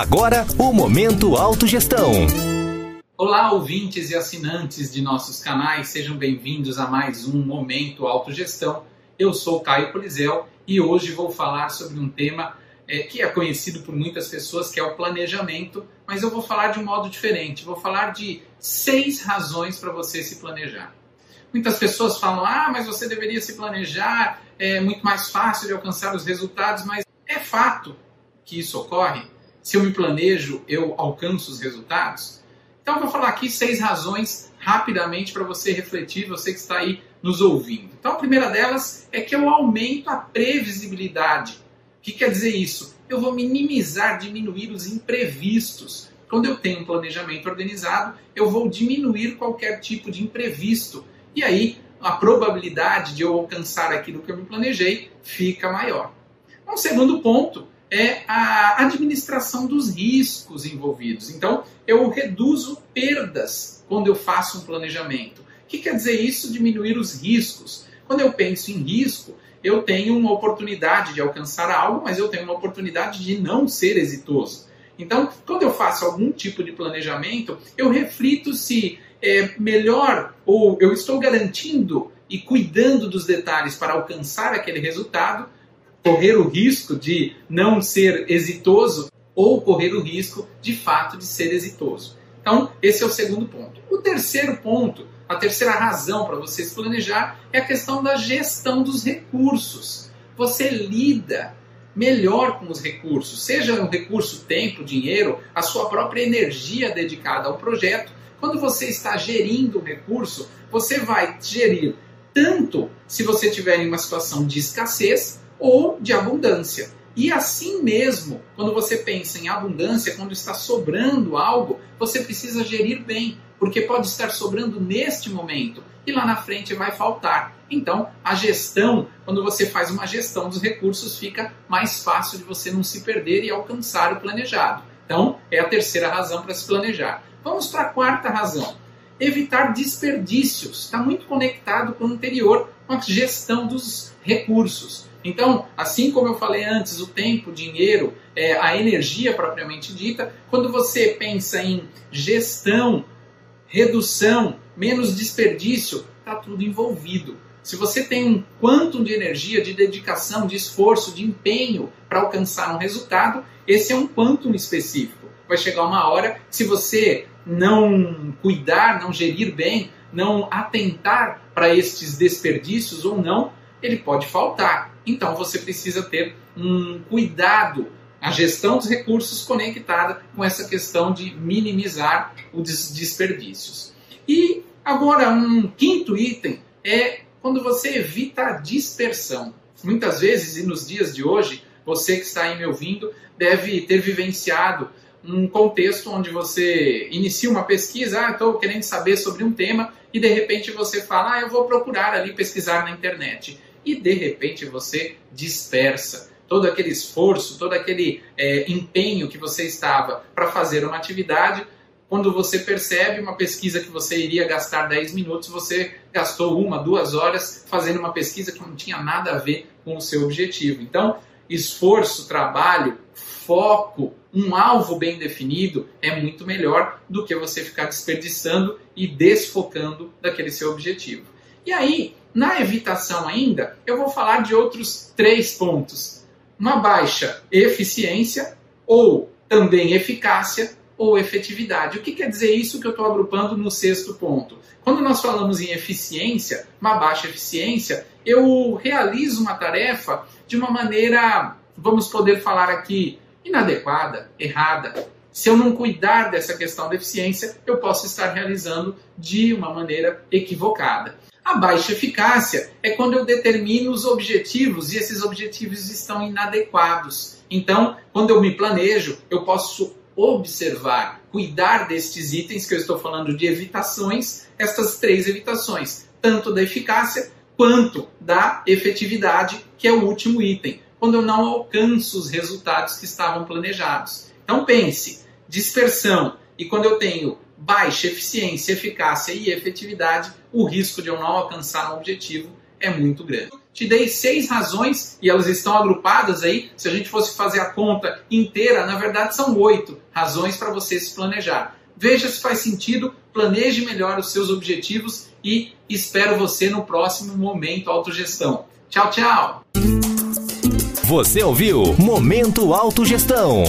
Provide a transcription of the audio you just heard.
Agora, o Momento Autogestão. Olá, ouvintes e assinantes de nossos canais, sejam bem-vindos a mais um Momento Autogestão. Eu sou Caio Polizel e hoje vou falar sobre um tema é, que é conhecido por muitas pessoas, que é o planejamento, mas eu vou falar de um modo diferente. Vou falar de seis razões para você se planejar. Muitas pessoas falam, ah, mas você deveria se planejar, é muito mais fácil de alcançar os resultados, mas é fato que isso ocorre? Se eu me planejo, eu alcanço os resultados? Então eu vou falar aqui seis razões rapidamente para você refletir, você que está aí nos ouvindo. Então a primeira delas é que eu aumento a previsibilidade. O que quer dizer isso? Eu vou minimizar, diminuir os imprevistos. Quando eu tenho um planejamento organizado, eu vou diminuir qualquer tipo de imprevisto. E aí a probabilidade de eu alcançar aquilo que eu me planejei fica maior. Um segundo ponto é a administração dos riscos envolvidos. Então, eu reduzo perdas quando eu faço um planejamento. O que quer dizer isso? Diminuir os riscos. Quando eu penso em risco, eu tenho uma oportunidade de alcançar algo, mas eu tenho uma oportunidade de não ser exitoso. Então, quando eu faço algum tipo de planejamento, eu reflito se é melhor ou eu estou garantindo e cuidando dos detalhes para alcançar aquele resultado correr o risco de não ser exitoso ou correr o risco de fato de ser exitoso. Então, esse é o segundo ponto. O terceiro ponto, a terceira razão para você se planejar é a questão da gestão dos recursos. Você lida melhor com os recursos, seja um recurso tempo, dinheiro, a sua própria energia dedicada ao projeto. Quando você está gerindo o recurso, você vai gerir tanto se você tiver em uma situação de escassez, ou de abundância. E assim mesmo, quando você pensa em abundância, quando está sobrando algo, você precisa gerir bem, porque pode estar sobrando neste momento e lá na frente vai faltar. Então, a gestão, quando você faz uma gestão dos recursos, fica mais fácil de você não se perder e alcançar o planejado. Então, é a terceira razão para se planejar. Vamos para a quarta razão. Evitar desperdícios. Está muito conectado com o anterior, com a gestão dos recursos. Então, assim como eu falei antes, o tempo, o dinheiro, é, a energia propriamente dita, quando você pensa em gestão, redução, menos desperdício, está tudo envolvido. Se você tem um quantum de energia, de dedicação, de esforço, de empenho para alcançar um resultado, esse é um quantum específico. Vai chegar uma hora, se você não cuidar, não gerir bem, não atentar para estes desperdícios ou não, ele pode faltar. Então você precisa ter um cuidado, a gestão dos recursos conectada com essa questão de minimizar os desperdícios. E agora um quinto item é quando você evita a dispersão. Muitas vezes e nos dias de hoje, você que está aí me ouvindo deve ter vivenciado um contexto onde você inicia uma pesquisa, ah, estou querendo saber sobre um tema, e de repente você fala, ah, eu vou procurar ali pesquisar na internet e de repente você dispersa todo aquele esforço, todo aquele é, empenho que você estava para fazer uma atividade. Quando você percebe uma pesquisa que você iria gastar 10 minutos, você gastou uma, duas horas fazendo uma pesquisa que não tinha nada a ver com o seu objetivo. Então, esforço, trabalho, foco, um alvo bem definido é muito melhor do que você ficar desperdiçando e desfocando daquele seu objetivo. E aí, na evitação ainda, eu vou falar de outros três pontos. Uma baixa eficiência ou também eficácia ou efetividade. O que quer dizer isso que eu estou agrupando no sexto ponto? Quando nós falamos em eficiência, uma baixa eficiência, eu realizo uma tarefa de uma maneira, vamos poder falar aqui, inadequada, errada. Se eu não cuidar dessa questão da eficiência, eu posso estar realizando de uma maneira equivocada. A baixa eficácia é quando eu determino os objetivos e esses objetivos estão inadequados. Então, quando eu me planejo, eu posso observar, cuidar destes itens que eu estou falando de evitações, estas três evitações, tanto da eficácia quanto da efetividade, que é o último item, quando eu não alcanço os resultados que estavam planejados. Então pense, dispersão, e quando eu tenho baixa eficiência, eficácia e efetividade, o risco de eu não alcançar um objetivo é muito grande. Te dei seis razões e elas estão agrupadas aí. Se a gente fosse fazer a conta inteira, na verdade são oito razões para você se planejar. Veja se faz sentido, planeje melhor os seus objetivos e espero você no próximo Momento Autogestão. Tchau, tchau! Você ouviu Momento Autogestão.